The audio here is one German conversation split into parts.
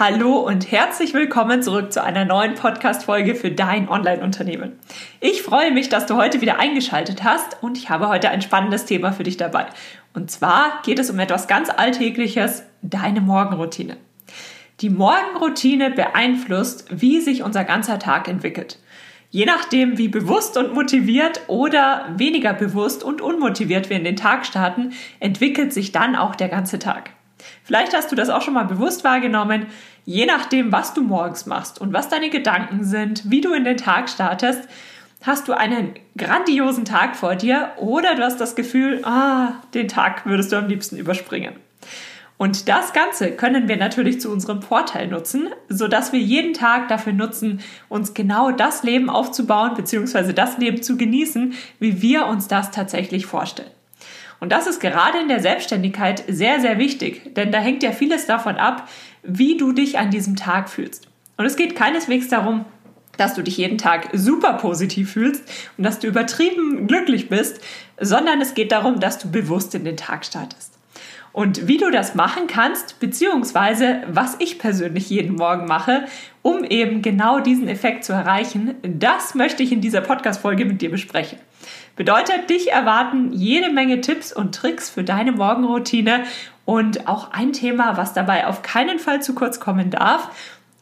Hallo und herzlich willkommen zurück zu einer neuen Podcast-Folge für dein Online-Unternehmen. Ich freue mich, dass du heute wieder eingeschaltet hast und ich habe heute ein spannendes Thema für dich dabei. Und zwar geht es um etwas ganz Alltägliches, deine Morgenroutine. Die Morgenroutine beeinflusst, wie sich unser ganzer Tag entwickelt. Je nachdem, wie bewusst und motiviert oder weniger bewusst und unmotiviert wir in den Tag starten, entwickelt sich dann auch der ganze Tag. Vielleicht hast du das auch schon mal bewusst wahrgenommen. Je nachdem, was du morgens machst und was deine Gedanken sind, wie du in den Tag startest, hast du einen grandiosen Tag vor dir oder du hast das Gefühl, ah, den Tag würdest du am liebsten überspringen. Und das Ganze können wir natürlich zu unserem Vorteil nutzen, sodass wir jeden Tag dafür nutzen, uns genau das Leben aufzubauen bzw. das Leben zu genießen, wie wir uns das tatsächlich vorstellen. Und das ist gerade in der Selbstständigkeit sehr, sehr wichtig, denn da hängt ja vieles davon ab, wie du dich an diesem Tag fühlst. Und es geht keineswegs darum, dass du dich jeden Tag super positiv fühlst und dass du übertrieben glücklich bist, sondern es geht darum, dass du bewusst in den Tag startest. Und wie du das machen kannst, beziehungsweise was ich persönlich jeden Morgen mache, um eben genau diesen Effekt zu erreichen, das möchte ich in dieser Podcast-Folge mit dir besprechen. Bedeutet, dich erwarten jede Menge Tipps und Tricks für deine Morgenroutine und auch ein Thema, was dabei auf keinen Fall zu kurz kommen darf.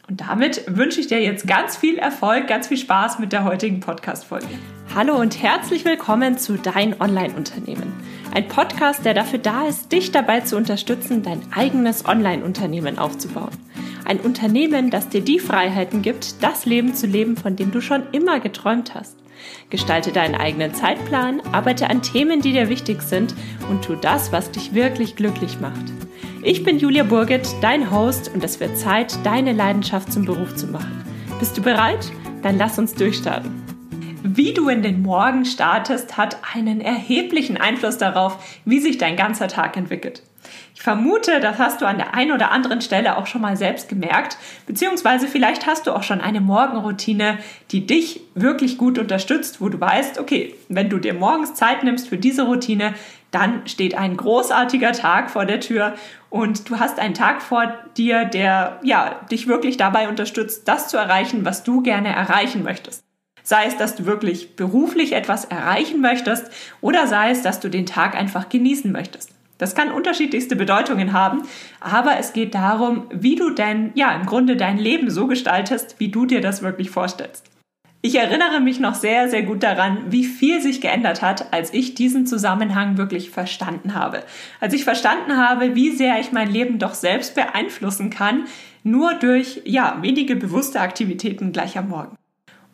Und damit wünsche ich dir jetzt ganz viel Erfolg, ganz viel Spaß mit der heutigen Podcast-Folge. Hallo und herzlich willkommen zu Dein Online-Unternehmen. Ein Podcast, der dafür da ist, dich dabei zu unterstützen, dein eigenes Online-Unternehmen aufzubauen. Ein Unternehmen, das dir die Freiheiten gibt, das Leben zu leben, von dem du schon immer geträumt hast. Gestalte deinen eigenen Zeitplan, arbeite an Themen, die dir wichtig sind und tu das, was dich wirklich glücklich macht. Ich bin Julia Burget, dein Host und es wird Zeit, deine Leidenschaft zum Beruf zu machen. Bist du bereit? Dann lass uns durchstarten. Wie du in den Morgen startest, hat einen erheblichen Einfluss darauf, wie sich dein ganzer Tag entwickelt. Ich vermute, das hast du an der einen oder anderen Stelle auch schon mal selbst gemerkt, beziehungsweise vielleicht hast du auch schon eine Morgenroutine, die dich wirklich gut unterstützt, wo du weißt, okay, wenn du dir morgens Zeit nimmst für diese Routine, dann steht ein großartiger Tag vor der Tür und du hast einen Tag vor dir, der ja dich wirklich dabei unterstützt, das zu erreichen, was du gerne erreichen möchtest. Sei es, dass du wirklich beruflich etwas erreichen möchtest oder sei es, dass du den Tag einfach genießen möchtest. Das kann unterschiedlichste Bedeutungen haben, aber es geht darum, wie du denn, ja, im Grunde dein Leben so gestaltest, wie du dir das wirklich vorstellst. Ich erinnere mich noch sehr, sehr gut daran, wie viel sich geändert hat, als ich diesen Zusammenhang wirklich verstanden habe. Als ich verstanden habe, wie sehr ich mein Leben doch selbst beeinflussen kann, nur durch, ja, wenige bewusste Aktivitäten gleich am Morgen.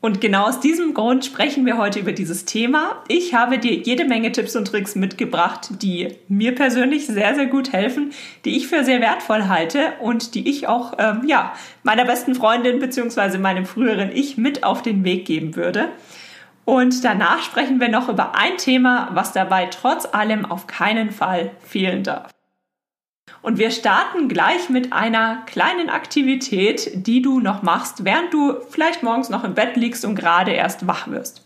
Und genau aus diesem Grund sprechen wir heute über dieses Thema. Ich habe dir jede Menge Tipps und Tricks mitgebracht, die mir persönlich sehr, sehr gut helfen, die ich für sehr wertvoll halte und die ich auch, ähm, ja, meiner besten Freundin bzw. meinem früheren Ich mit auf den Weg geben würde. Und danach sprechen wir noch über ein Thema, was dabei trotz allem auf keinen Fall fehlen darf. Und wir starten gleich mit einer kleinen Aktivität, die du noch machst, während du vielleicht morgens noch im Bett liegst und gerade erst wach wirst.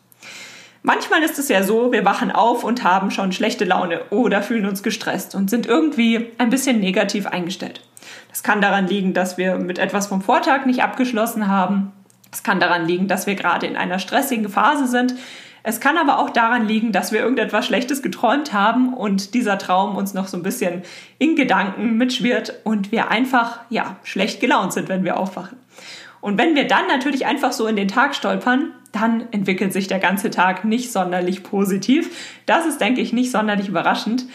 Manchmal ist es ja so, wir wachen auf und haben schon schlechte Laune oder fühlen uns gestresst und sind irgendwie ein bisschen negativ eingestellt. Das kann daran liegen, dass wir mit etwas vom Vortag nicht abgeschlossen haben. Es kann daran liegen, dass wir gerade in einer stressigen Phase sind. Es kann aber auch daran liegen, dass wir irgendetwas Schlechtes geträumt haben und dieser Traum uns noch so ein bisschen in Gedanken mitschwirrt und wir einfach, ja, schlecht gelaunt sind, wenn wir aufwachen. Und wenn wir dann natürlich einfach so in den Tag stolpern, dann entwickelt sich der ganze Tag nicht sonderlich positiv. Das ist, denke ich, nicht sonderlich überraschend.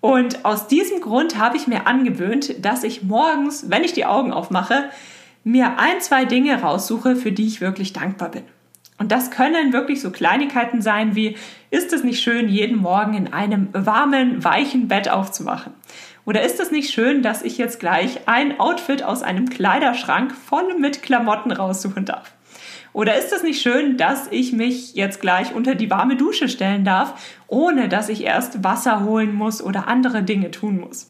Und aus diesem Grund habe ich mir angewöhnt, dass ich morgens, wenn ich die Augen aufmache, mir ein, zwei Dinge raussuche, für die ich wirklich dankbar bin. Und das können wirklich so Kleinigkeiten sein wie, ist es nicht schön, jeden Morgen in einem warmen, weichen Bett aufzuwachen? Oder ist es nicht schön, dass ich jetzt gleich ein Outfit aus einem Kleiderschrank voll mit Klamotten raussuchen darf? Oder ist es nicht schön, dass ich mich jetzt gleich unter die warme Dusche stellen darf, ohne dass ich erst Wasser holen muss oder andere Dinge tun muss?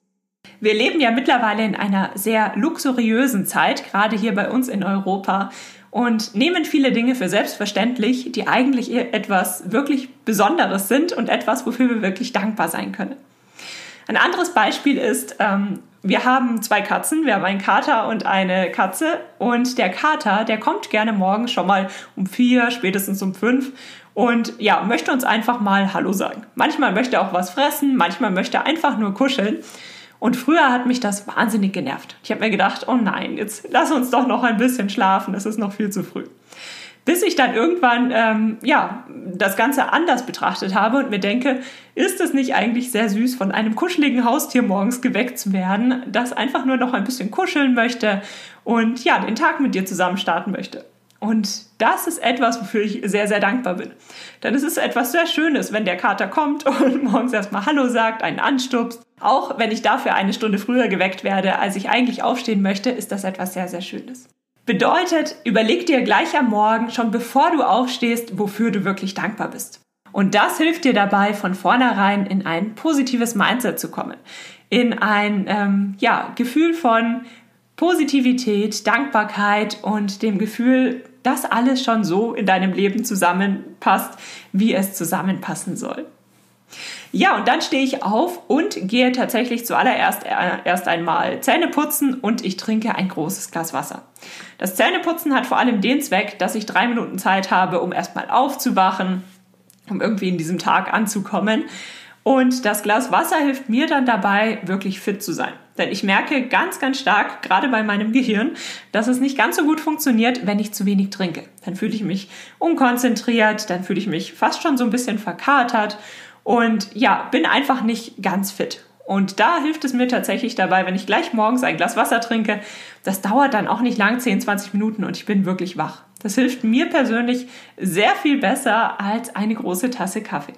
Wir leben ja mittlerweile in einer sehr luxuriösen Zeit, gerade hier bei uns in Europa und nehmen viele Dinge für selbstverständlich, die eigentlich etwas wirklich Besonderes sind und etwas, wofür wir wirklich dankbar sein können. Ein anderes Beispiel ist, ähm, Wir haben zwei Katzen, wir haben einen Kater und eine Katze und der Kater, der kommt gerne morgens schon mal um vier, spätestens um fünf und ja, möchte uns einfach mal Hallo sagen. Manchmal möchte er auch was fressen, manchmal möchte er einfach nur kuscheln. Und früher hat mich das wahnsinnig genervt. Ich habe mir gedacht, oh nein, jetzt lass uns doch noch ein bisschen schlafen, es ist noch viel zu früh. Bis ich dann irgendwann ähm, ja, das Ganze anders betrachtet habe und mir denke, ist es nicht eigentlich sehr süß, von einem kuscheligen Haustier morgens geweckt zu werden, das einfach nur noch ein bisschen kuscheln möchte und ja, den Tag mit dir zusammen starten möchte. Und das ist etwas, wofür ich sehr, sehr dankbar bin. Denn es ist etwas sehr Schönes, wenn der Kater kommt und morgens erstmal Hallo sagt, einen anstupst. Auch wenn ich dafür eine Stunde früher geweckt werde, als ich eigentlich aufstehen möchte, ist das etwas sehr, sehr Schönes. Bedeutet, überleg dir gleich am Morgen, schon bevor du aufstehst, wofür du wirklich dankbar bist. Und das hilft dir dabei, von vornherein in ein positives Mindset zu kommen. In ein ähm, ja, Gefühl von Positivität, Dankbarkeit und dem Gefühl, dass alles schon so in deinem Leben zusammenpasst, wie es zusammenpassen soll. Ja, und dann stehe ich auf und gehe tatsächlich zuallererst äh, erst einmal Zähne putzen und ich trinke ein großes Glas Wasser. Das Zähneputzen hat vor allem den Zweck, dass ich drei Minuten Zeit habe, um erstmal aufzuwachen, um irgendwie in diesem Tag anzukommen. Und das Glas Wasser hilft mir dann dabei, wirklich fit zu sein. Denn ich merke ganz, ganz stark, gerade bei meinem Gehirn, dass es nicht ganz so gut funktioniert, wenn ich zu wenig trinke. Dann fühle ich mich unkonzentriert, dann fühle ich mich fast schon so ein bisschen verkatert und ja, bin einfach nicht ganz fit. Und da hilft es mir tatsächlich dabei, wenn ich gleich morgens ein Glas Wasser trinke. Das dauert dann auch nicht lang, 10, 20 Minuten und ich bin wirklich wach. Das hilft mir persönlich sehr viel besser als eine große Tasse Kaffee.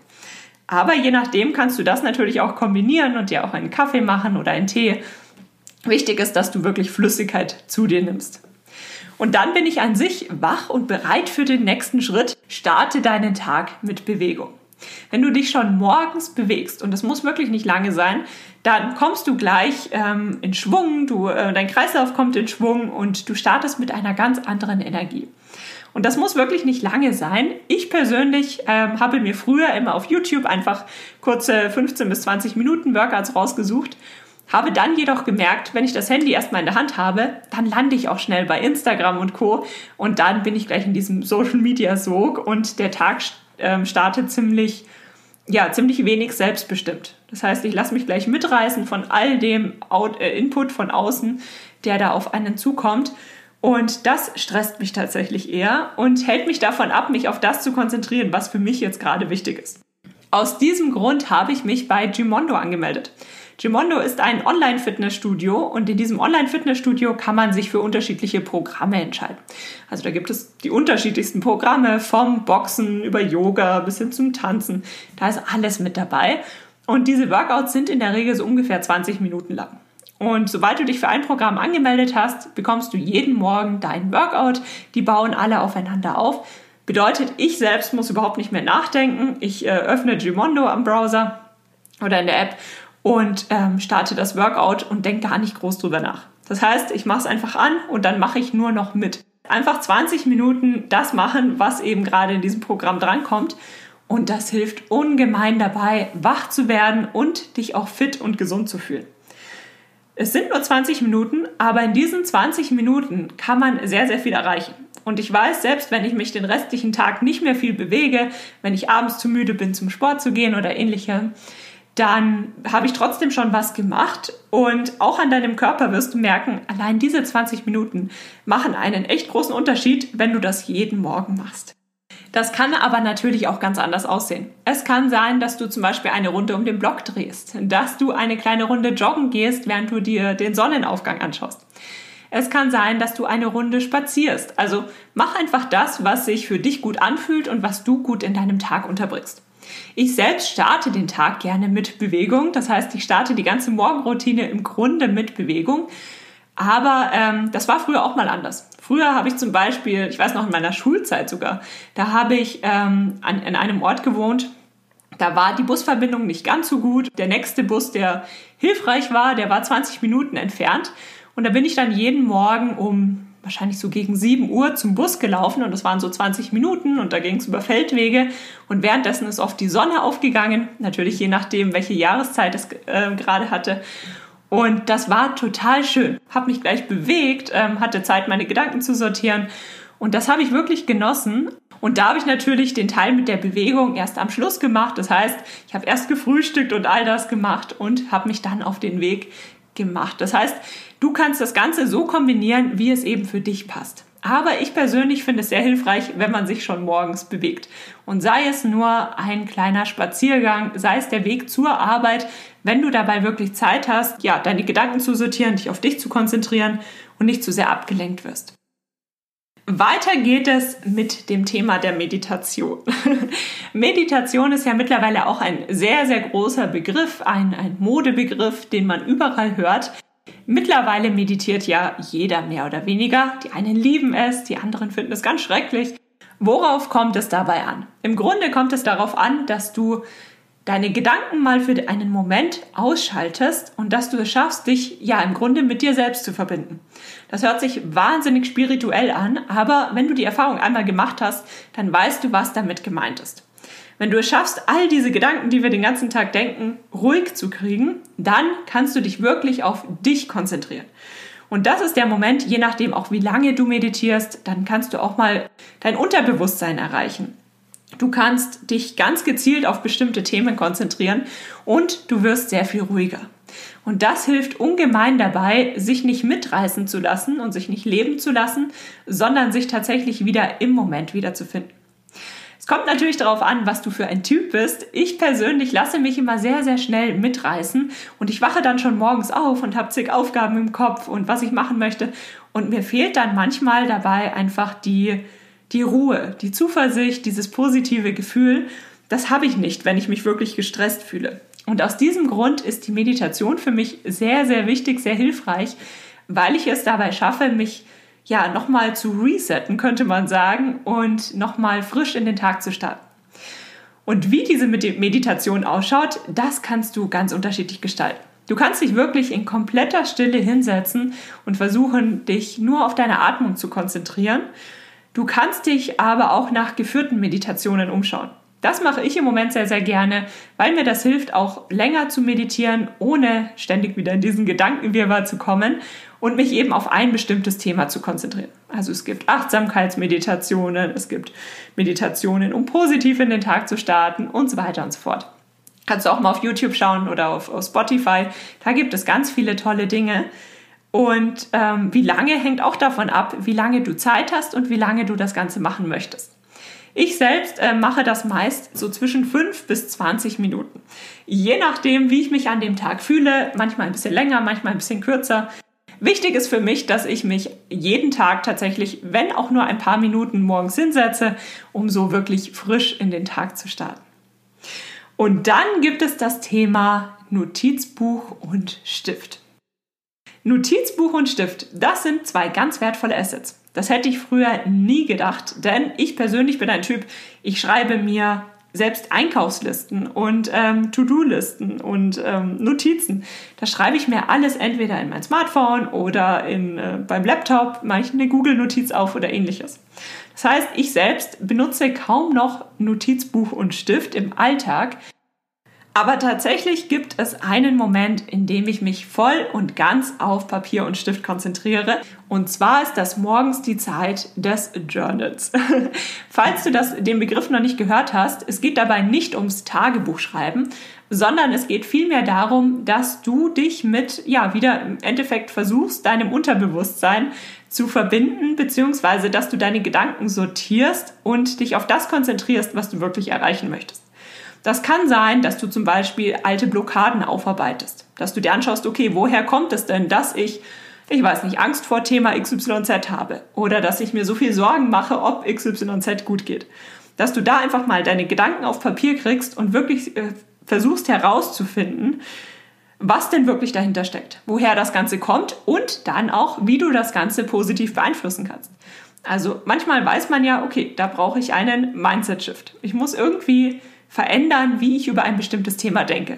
Aber je nachdem kannst du das natürlich auch kombinieren und dir auch einen Kaffee machen oder einen Tee. Wichtig ist, dass du wirklich Flüssigkeit zu dir nimmst. Und dann bin ich an sich wach und bereit für den nächsten Schritt. Starte deinen Tag mit Bewegung. Wenn du dich schon morgens bewegst, und das muss wirklich nicht lange sein, dann kommst du gleich ähm, in Schwung, du, äh, dein Kreislauf kommt in Schwung und du startest mit einer ganz anderen Energie. Und das muss wirklich nicht lange sein. Ich persönlich ähm, habe mir früher immer auf YouTube einfach kurze 15 bis 20 Minuten Workouts rausgesucht habe dann jedoch gemerkt, wenn ich das Handy erstmal in der Hand habe, dann lande ich auch schnell bei Instagram und Co. Und dann bin ich gleich in diesem Social Media Sog und der Tag ähm, startet ziemlich, ja, ziemlich wenig selbstbestimmt. Das heißt, ich lasse mich gleich mitreißen von all dem Out äh, Input von außen, der da auf einen zukommt. Und das stresst mich tatsächlich eher und hält mich davon ab, mich auf das zu konzentrieren, was für mich jetzt gerade wichtig ist. Aus diesem Grund habe ich mich bei Gimondo angemeldet. Gimondo ist ein Online-Fitnessstudio und in diesem Online-Fitnessstudio kann man sich für unterschiedliche Programme entscheiden. Also da gibt es die unterschiedlichsten Programme vom Boxen über Yoga bis hin zum Tanzen. Da ist alles mit dabei. Und diese Workouts sind in der Regel so ungefähr 20 Minuten lang. Und sobald du dich für ein Programm angemeldet hast, bekommst du jeden Morgen deinen Workout. Die bauen alle aufeinander auf. Bedeutet, ich selbst muss überhaupt nicht mehr nachdenken. Ich äh, öffne Gimondo am Browser oder in der App und ähm, starte das Workout und denke gar nicht groß drüber nach. Das heißt, ich mache es einfach an und dann mache ich nur noch mit. Einfach 20 Minuten das machen, was eben gerade in diesem Programm drankommt. Und das hilft ungemein dabei, wach zu werden und dich auch fit und gesund zu fühlen. Es sind nur 20 Minuten, aber in diesen 20 Minuten kann man sehr, sehr viel erreichen. Und ich weiß, selbst wenn ich mich den restlichen Tag nicht mehr viel bewege, wenn ich abends zu müde bin, zum Sport zu gehen oder ähnlichem, dann habe ich trotzdem schon was gemacht und auch an deinem Körper wirst du merken, allein diese 20 Minuten machen einen echt großen Unterschied, wenn du das jeden Morgen machst. Das kann aber natürlich auch ganz anders aussehen. Es kann sein, dass du zum Beispiel eine Runde um den Block drehst, dass du eine kleine Runde joggen gehst, während du dir den Sonnenaufgang anschaust. Es kann sein, dass du eine Runde spazierst. Also mach einfach das, was sich für dich gut anfühlt und was du gut in deinem Tag unterbringst. Ich selbst starte den Tag gerne mit Bewegung. Das heißt, ich starte die ganze Morgenroutine im Grunde mit Bewegung. Aber ähm, das war früher auch mal anders. Früher habe ich zum Beispiel, ich weiß noch in meiner Schulzeit sogar, da habe ich ähm, an, in einem Ort gewohnt, da war die Busverbindung nicht ganz so gut. Der nächste Bus, der hilfreich war, der war 20 Minuten entfernt. Und da bin ich dann jeden Morgen um wahrscheinlich so gegen 7 Uhr zum Bus gelaufen und das waren so 20 Minuten und da ging es über Feldwege und währenddessen ist oft die Sonne aufgegangen, natürlich je nachdem, welche Jahreszeit es äh, gerade hatte. Und das war total schön. Habe mich gleich bewegt, ähm, hatte Zeit, meine Gedanken zu sortieren. Und das habe ich wirklich genossen. Und da habe ich natürlich den Teil mit der Bewegung erst am Schluss gemacht. Das heißt, ich habe erst gefrühstückt und all das gemacht und habe mich dann auf den Weg gemacht. Das heißt, du kannst das Ganze so kombinieren, wie es eben für dich passt. Aber ich persönlich finde es sehr hilfreich, wenn man sich schon morgens bewegt. Und sei es nur ein kleiner Spaziergang, sei es der Weg zur Arbeit, wenn du dabei wirklich Zeit hast, ja, deine Gedanken zu sortieren, dich auf dich zu konzentrieren und nicht zu sehr abgelenkt wirst. Weiter geht es mit dem Thema der Meditation. Meditation ist ja mittlerweile auch ein sehr, sehr großer Begriff, ein, ein Modebegriff, den man überall hört. Mittlerweile meditiert ja jeder mehr oder weniger. Die einen lieben es, die anderen finden es ganz schrecklich. Worauf kommt es dabei an? Im Grunde kommt es darauf an, dass du deine Gedanken mal für einen Moment ausschaltest und dass du es schaffst, dich ja im Grunde mit dir selbst zu verbinden. Das hört sich wahnsinnig spirituell an, aber wenn du die Erfahrung einmal gemacht hast, dann weißt du, was damit gemeint ist. Wenn du es schaffst, all diese Gedanken, die wir den ganzen Tag denken, ruhig zu kriegen, dann kannst du dich wirklich auf dich konzentrieren. Und das ist der Moment, je nachdem auch wie lange du meditierst, dann kannst du auch mal dein Unterbewusstsein erreichen. Du kannst dich ganz gezielt auf bestimmte Themen konzentrieren und du wirst sehr viel ruhiger. Und das hilft ungemein dabei, sich nicht mitreißen zu lassen und sich nicht leben zu lassen, sondern sich tatsächlich wieder im Moment wiederzufinden. Es kommt natürlich darauf an, was du für ein Typ bist. Ich persönlich lasse mich immer sehr, sehr schnell mitreißen und ich wache dann schon morgens auf und habe zig Aufgaben im Kopf und was ich machen möchte. Und mir fehlt dann manchmal dabei einfach die, die Ruhe, die Zuversicht, dieses positive Gefühl, das habe ich nicht, wenn ich mich wirklich gestresst fühle. Und aus diesem Grund ist die Meditation für mich sehr, sehr wichtig, sehr hilfreich, weil ich es dabei schaffe, mich ja nochmal zu resetten, könnte man sagen, und nochmal frisch in den Tag zu starten. Und wie diese Meditation ausschaut, das kannst du ganz unterschiedlich gestalten. Du kannst dich wirklich in kompletter Stille hinsetzen und versuchen, dich nur auf deine Atmung zu konzentrieren Du kannst dich aber auch nach geführten Meditationen umschauen. Das mache ich im Moment sehr, sehr gerne, weil mir das hilft, auch länger zu meditieren, ohne ständig wieder in diesen Gedankenwirrwarr zu kommen und mich eben auf ein bestimmtes Thema zu konzentrieren. Also es gibt Achtsamkeitsmeditationen, es gibt Meditationen, um positiv in den Tag zu starten und so weiter und so fort. Kannst du auch mal auf YouTube schauen oder auf, auf Spotify. Da gibt es ganz viele tolle Dinge. Und ähm, wie lange hängt auch davon ab, wie lange du Zeit hast und wie lange du das Ganze machen möchtest. Ich selbst äh, mache das meist so zwischen 5 bis 20 Minuten. Je nachdem, wie ich mich an dem Tag fühle, manchmal ein bisschen länger, manchmal ein bisschen kürzer. Wichtig ist für mich, dass ich mich jeden Tag tatsächlich, wenn auch nur ein paar Minuten morgens hinsetze, um so wirklich frisch in den Tag zu starten. Und dann gibt es das Thema Notizbuch und Stift. Notizbuch und Stift, das sind zwei ganz wertvolle Assets. Das hätte ich früher nie gedacht, denn ich persönlich bin ein Typ, ich schreibe mir selbst Einkaufslisten und ähm, To-Do-Listen und ähm, Notizen. Da schreibe ich mir alles entweder in mein Smartphone oder in, äh, beim Laptop, mache ich eine Google-Notiz auf oder ähnliches. Das heißt, ich selbst benutze kaum noch Notizbuch und Stift im Alltag, aber tatsächlich gibt es einen Moment, in dem ich mich voll und ganz auf Papier und Stift konzentriere. Und zwar ist das morgens die Zeit des Journals. Falls du das, den Begriff noch nicht gehört hast, es geht dabei nicht ums Tagebuchschreiben, sondern es geht vielmehr darum, dass du dich mit, ja, wieder im Endeffekt versuchst, deinem Unterbewusstsein zu verbinden, beziehungsweise dass du deine Gedanken sortierst und dich auf das konzentrierst, was du wirklich erreichen möchtest. Das kann sein, dass du zum Beispiel alte Blockaden aufarbeitest. Dass du dir anschaust, okay, woher kommt es denn, dass ich, ich weiß nicht, Angst vor Thema XYZ habe? Oder dass ich mir so viel Sorgen mache, ob XYZ gut geht. Dass du da einfach mal deine Gedanken auf Papier kriegst und wirklich äh, versuchst herauszufinden, was denn wirklich dahinter steckt, woher das Ganze kommt und dann auch, wie du das Ganze positiv beeinflussen kannst. Also manchmal weiß man ja, okay, da brauche ich einen Mindset-Shift. Ich muss irgendwie verändern, wie ich über ein bestimmtes Thema denke.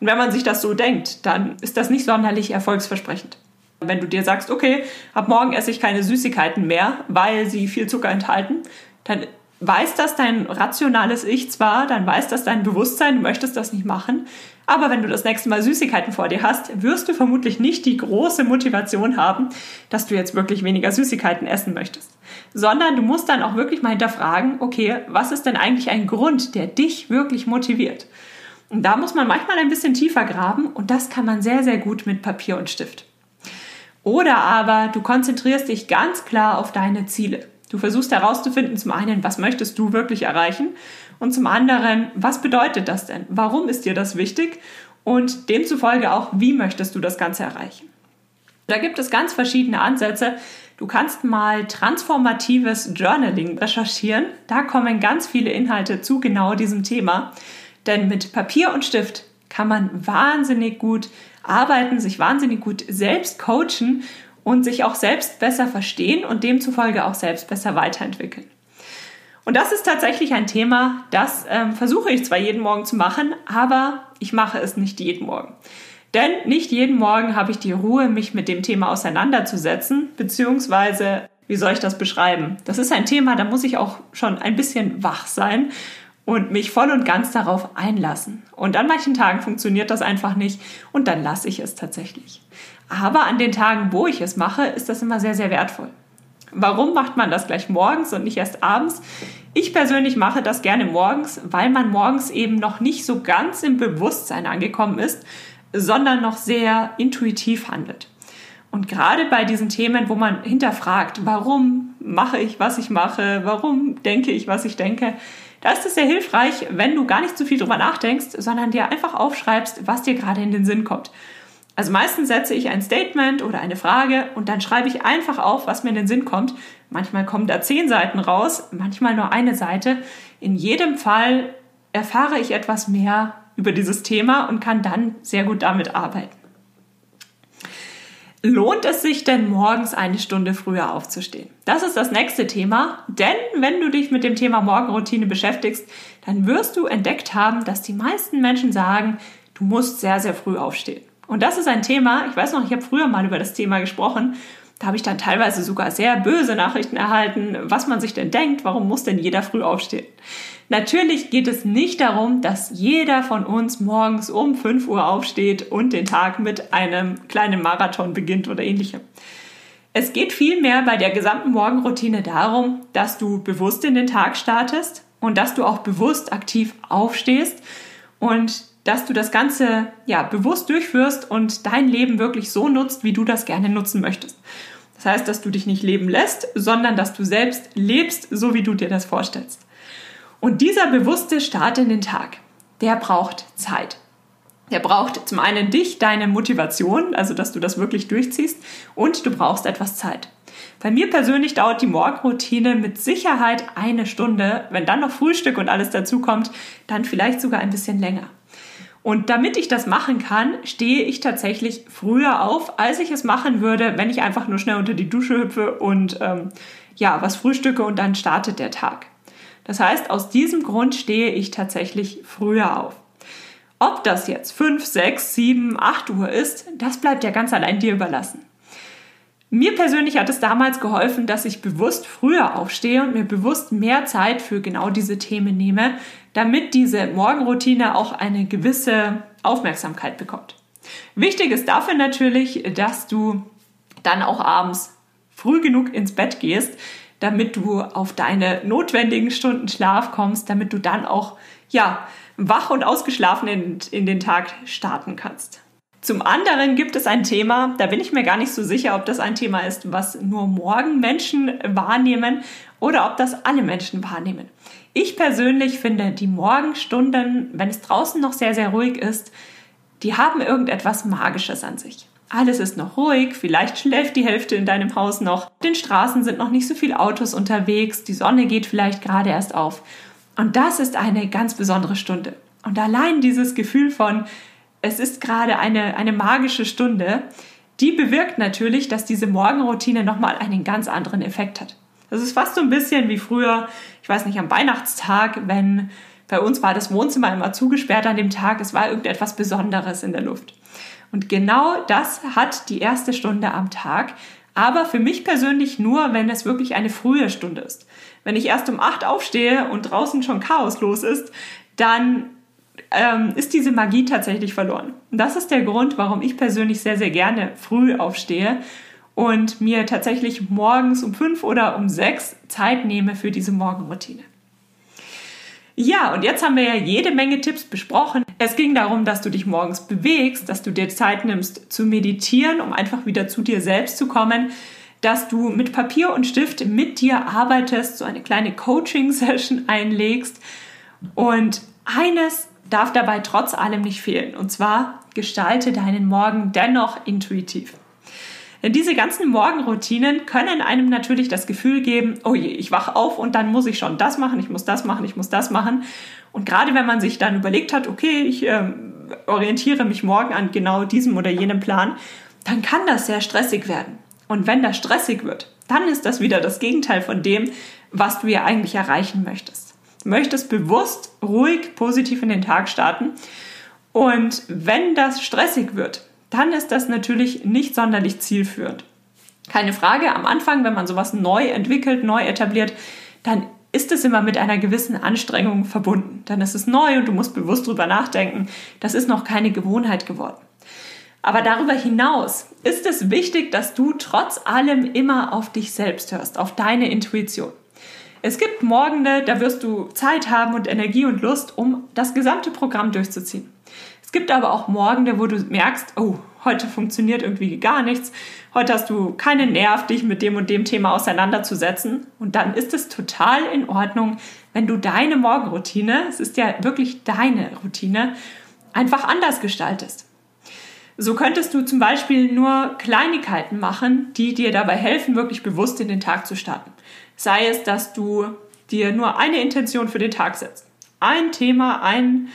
Und wenn man sich das so denkt, dann ist das nicht sonderlich erfolgsversprechend. Wenn du dir sagst, okay, ab morgen esse ich keine Süßigkeiten mehr, weil sie viel Zucker enthalten, dann weiß das dein rationales Ich zwar, dann weiß das dein Bewusstsein, du möchtest das nicht machen, aber wenn du das nächste Mal Süßigkeiten vor dir hast, wirst du vermutlich nicht die große Motivation haben, dass du jetzt wirklich weniger Süßigkeiten essen möchtest. Sondern du musst dann auch wirklich mal hinterfragen, okay, was ist denn eigentlich ein Grund, der dich wirklich motiviert? Und da muss man manchmal ein bisschen tiefer graben und das kann man sehr, sehr gut mit Papier und Stift. Oder aber du konzentrierst dich ganz klar auf deine Ziele. Du versuchst herauszufinden, zum einen, was möchtest du wirklich erreichen und zum anderen, was bedeutet das denn? Warum ist dir das wichtig? Und demzufolge auch, wie möchtest du das Ganze erreichen? Da gibt es ganz verschiedene Ansätze. Du kannst mal transformatives Journaling recherchieren. Da kommen ganz viele Inhalte zu genau diesem Thema. Denn mit Papier und Stift kann man wahnsinnig gut arbeiten, sich wahnsinnig gut selbst coachen und sich auch selbst besser verstehen und demzufolge auch selbst besser weiterentwickeln. Und das ist tatsächlich ein Thema, das ähm, versuche ich zwar jeden Morgen zu machen, aber ich mache es nicht jeden Morgen. Denn nicht jeden Morgen habe ich die Ruhe, mich mit dem Thema auseinanderzusetzen, beziehungsweise, wie soll ich das beschreiben? Das ist ein Thema, da muss ich auch schon ein bisschen wach sein und mich voll und ganz darauf einlassen. Und an manchen Tagen funktioniert das einfach nicht und dann lasse ich es tatsächlich. Aber an den Tagen, wo ich es mache, ist das immer sehr, sehr wertvoll. Warum macht man das gleich morgens und nicht erst abends? Ich persönlich mache das gerne morgens, weil man morgens eben noch nicht so ganz im Bewusstsein angekommen ist, sondern noch sehr intuitiv handelt. Und gerade bei diesen Themen, wo man hinterfragt, warum mache ich, was ich mache, warum denke ich, was ich denke, da ist es sehr hilfreich, wenn du gar nicht zu viel drüber nachdenkst, sondern dir einfach aufschreibst, was dir gerade in den Sinn kommt. Also meistens setze ich ein Statement oder eine Frage und dann schreibe ich einfach auf, was mir in den Sinn kommt. Manchmal kommen da zehn Seiten raus, manchmal nur eine Seite. In jedem Fall erfahre ich etwas mehr über dieses Thema und kann dann sehr gut damit arbeiten. Lohnt es sich denn morgens eine Stunde früher aufzustehen? Das ist das nächste Thema, denn wenn du dich mit dem Thema Morgenroutine beschäftigst, dann wirst du entdeckt haben, dass die meisten Menschen sagen, du musst sehr, sehr früh aufstehen. Und das ist ein Thema, ich weiß noch, ich habe früher mal über das Thema gesprochen, da habe ich dann teilweise sogar sehr böse Nachrichten erhalten, was man sich denn denkt, warum muss denn jeder früh aufstehen? Natürlich geht es nicht darum, dass jeder von uns morgens um 5 Uhr aufsteht und den Tag mit einem kleinen Marathon beginnt oder ähnlichem. Es geht vielmehr bei der gesamten Morgenroutine darum, dass du bewusst in den Tag startest und dass du auch bewusst aktiv aufstehst und dass du das Ganze ja bewusst durchführst und dein Leben wirklich so nutzt, wie du das gerne nutzen möchtest. Das heißt, dass du dich nicht leben lässt, sondern dass du selbst lebst, so wie du dir das vorstellst. Und dieser bewusste Start in den Tag, der braucht Zeit. Der braucht zum einen dich, deine Motivation, also dass du das wirklich durchziehst, und du brauchst etwas Zeit. Bei mir persönlich dauert die Morgenroutine mit Sicherheit eine Stunde. Wenn dann noch Frühstück und alles dazu kommt, dann vielleicht sogar ein bisschen länger. Und damit ich das machen kann, stehe ich tatsächlich früher auf, als ich es machen würde, wenn ich einfach nur schnell unter die Dusche hüpfe und ähm, ja, was frühstücke und dann startet der Tag. Das heißt, aus diesem Grund stehe ich tatsächlich früher auf. Ob das jetzt 5, 6, 7, 8 Uhr ist, das bleibt ja ganz allein dir überlassen. Mir persönlich hat es damals geholfen, dass ich bewusst früher aufstehe und mir bewusst mehr Zeit für genau diese Themen nehme, damit diese Morgenroutine auch eine gewisse Aufmerksamkeit bekommt. Wichtig ist dafür natürlich, dass du dann auch abends früh genug ins Bett gehst, damit du auf deine notwendigen Stunden Schlaf kommst, damit du dann auch ja wach und ausgeschlafen in, in den Tag starten kannst. Zum anderen gibt es ein Thema, da bin ich mir gar nicht so sicher, ob das ein Thema ist, was nur morgen Menschen wahrnehmen oder ob das alle Menschen wahrnehmen. Ich persönlich finde die Morgenstunden, wenn es draußen noch sehr, sehr ruhig ist, die haben irgendetwas Magisches an sich. Alles ist noch ruhig, vielleicht schläft die Hälfte in deinem Haus noch, auf den Straßen sind noch nicht so viele Autos unterwegs, die Sonne geht vielleicht gerade erst auf. Und das ist eine ganz besondere Stunde. Und allein dieses Gefühl von, es ist gerade eine, eine magische Stunde, die bewirkt natürlich, dass diese Morgenroutine nochmal einen ganz anderen Effekt hat. Das ist fast so ein bisschen wie früher, ich weiß nicht, am Weihnachtstag, wenn bei uns war das Wohnzimmer immer zugesperrt an dem Tag, es war irgendetwas Besonderes in der Luft. Und genau das hat die erste Stunde am Tag, Aber für mich persönlich nur, wenn es wirklich eine frühe Stunde ist. Wenn ich erst um acht aufstehe und draußen schon Chaos los ist, dann ähm, ist diese Magie tatsächlich verloren. Das ist der Grund, warum ich persönlich sehr, sehr gerne früh aufstehe und mir tatsächlich morgens um fünf oder um sechs Zeit nehme für diese Morgenroutine. Ja, und jetzt haben wir ja jede Menge Tipps besprochen. Es ging darum, dass du dich morgens bewegst, dass du dir Zeit nimmst zu meditieren, um einfach wieder zu dir selbst zu kommen, dass du mit Papier und Stift mit dir arbeitest, so eine kleine Coaching-Session einlegst. Und eines darf dabei trotz allem nicht fehlen, und zwar gestalte deinen Morgen dennoch intuitiv. Denn diese ganzen Morgenroutinen können einem natürlich das Gefühl geben, oh je, ich wache auf und dann muss ich schon das machen, ich muss das machen, ich muss das machen. Und gerade wenn man sich dann überlegt hat, okay, ich äh, orientiere mich morgen an genau diesem oder jenem Plan, dann kann das sehr stressig werden. Und wenn das stressig wird, dann ist das wieder das Gegenteil von dem, was du ja eigentlich erreichen möchtest. Möchtest bewusst, ruhig, positiv in den Tag starten. Und wenn das stressig wird, dann ist das natürlich nicht sonderlich zielführend. Keine Frage, am Anfang, wenn man sowas neu entwickelt, neu etabliert, dann ist es immer mit einer gewissen Anstrengung verbunden. Dann ist es neu und du musst bewusst drüber nachdenken. Das ist noch keine Gewohnheit geworden. Aber darüber hinaus ist es wichtig, dass du trotz allem immer auf dich selbst hörst, auf deine Intuition. Es gibt Morgende, da wirst du Zeit haben und Energie und Lust, um das gesamte Programm durchzuziehen. Es gibt aber auch Morgende, wo du merkst, oh, heute funktioniert irgendwie gar nichts. Heute hast du keinen Nerv, dich mit dem und dem Thema auseinanderzusetzen. Und dann ist es total in Ordnung, wenn du deine Morgenroutine, es ist ja wirklich deine Routine, einfach anders gestaltest. So könntest du zum Beispiel nur Kleinigkeiten machen, die dir dabei helfen, wirklich bewusst in den Tag zu starten. Sei es, dass du dir nur eine Intention für den Tag setzt. Ein Thema, ein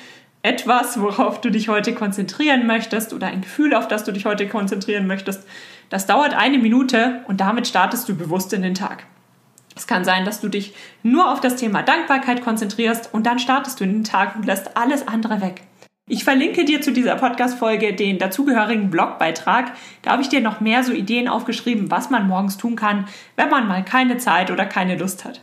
etwas, worauf du dich heute konzentrieren möchtest oder ein Gefühl, auf das du dich heute konzentrieren möchtest. Das dauert eine Minute und damit startest du bewusst in den Tag. Es kann sein, dass du dich nur auf das Thema Dankbarkeit konzentrierst und dann startest du in den Tag und lässt alles andere weg. Ich verlinke dir zu dieser Podcast-Folge den dazugehörigen Blogbeitrag. Da habe ich dir noch mehr so Ideen aufgeschrieben, was man morgens tun kann, wenn man mal keine Zeit oder keine Lust hat.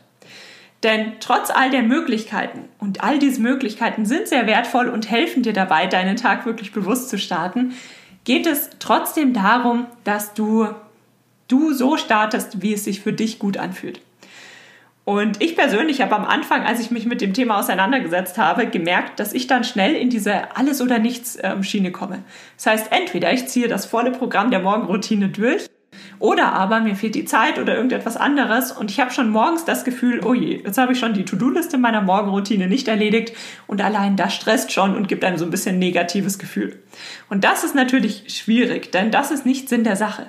Denn trotz all der Möglichkeiten, und all diese Möglichkeiten sind sehr wertvoll und helfen dir dabei, deinen Tag wirklich bewusst zu starten, geht es trotzdem darum, dass du, du so startest, wie es sich für dich gut anfühlt. Und ich persönlich habe am Anfang, als ich mich mit dem Thema auseinandergesetzt habe, gemerkt, dass ich dann schnell in diese Alles- oder Nichts-Schiene ähm, komme. Das heißt, entweder ich ziehe das volle Programm der Morgenroutine durch oder aber mir fehlt die Zeit oder irgendetwas anderes und ich habe schon morgens das Gefühl, oh je, jetzt habe ich schon die To-Do-Liste meiner Morgenroutine nicht erledigt und allein das stresst schon und gibt einem so ein bisschen negatives Gefühl. Und das ist natürlich schwierig, denn das ist nicht Sinn der Sache.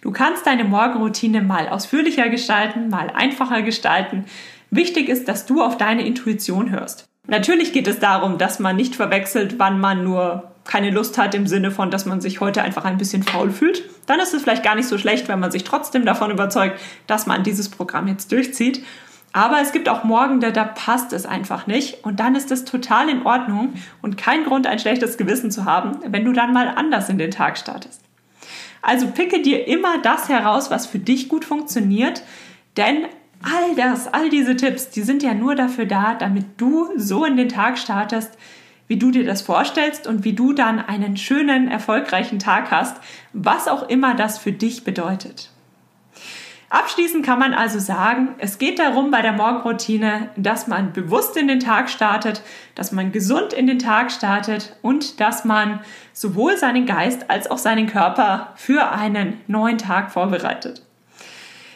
Du kannst deine Morgenroutine mal ausführlicher gestalten, mal einfacher gestalten. Wichtig ist, dass du auf deine Intuition hörst. Natürlich geht es darum, dass man nicht verwechselt, wann man nur keine Lust hat im Sinne von, dass man sich heute einfach ein bisschen faul fühlt. Dann ist es vielleicht gar nicht so schlecht, wenn man sich trotzdem davon überzeugt, dass man dieses Programm jetzt durchzieht. Aber es gibt auch Morgende, da passt es einfach nicht. Und dann ist es total in Ordnung und kein Grund, ein schlechtes Gewissen zu haben, wenn du dann mal anders in den Tag startest. Also picke dir immer das heraus, was für dich gut funktioniert, denn All das, all diese Tipps, die sind ja nur dafür da, damit du so in den Tag startest, wie du dir das vorstellst und wie du dann einen schönen, erfolgreichen Tag hast, was auch immer das für dich bedeutet. Abschließend kann man also sagen, es geht darum bei der Morgenroutine, dass man bewusst in den Tag startet, dass man gesund in den Tag startet und dass man sowohl seinen Geist als auch seinen Körper für einen neuen Tag vorbereitet.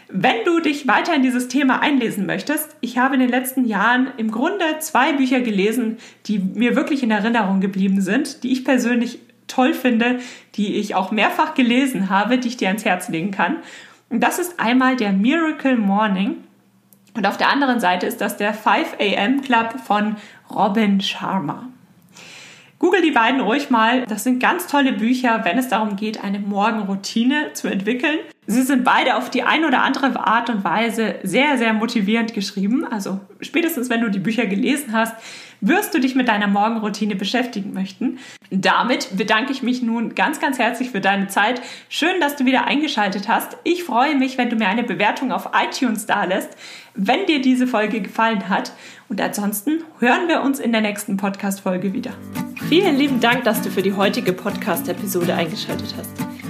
Wenn du dich weiter in dieses Thema einlesen möchtest, ich habe in den letzten Jahren im Grunde zwei Bücher gelesen, die mir wirklich in Erinnerung geblieben sind, die ich persönlich toll finde, die ich auch mehrfach gelesen habe, die ich dir ans Herz legen kann. Und das ist einmal der Miracle Morning und auf der anderen Seite ist das der 5 AM Club von Robin Sharma. Google die beiden ruhig mal. Das sind ganz tolle Bücher, wenn es darum geht, eine Morgenroutine zu entwickeln. Sie sind beide auf die ein oder andere Art und Weise sehr, sehr motivierend geschrieben. Also spätestens, wenn du die Bücher gelesen hast, wirst du dich mit deiner Morgenroutine beschäftigen möchten. Damit bedanke ich mich nun ganz, ganz herzlich für deine Zeit. Schön, dass du wieder eingeschaltet hast. Ich freue mich, wenn du mir eine Bewertung auf iTunes dalässt, wenn dir diese Folge gefallen hat. Und ansonsten hören wir uns in der nächsten Podcast-Folge wieder. Vielen lieben Dank, dass du für die heutige Podcast-Episode eingeschaltet hast.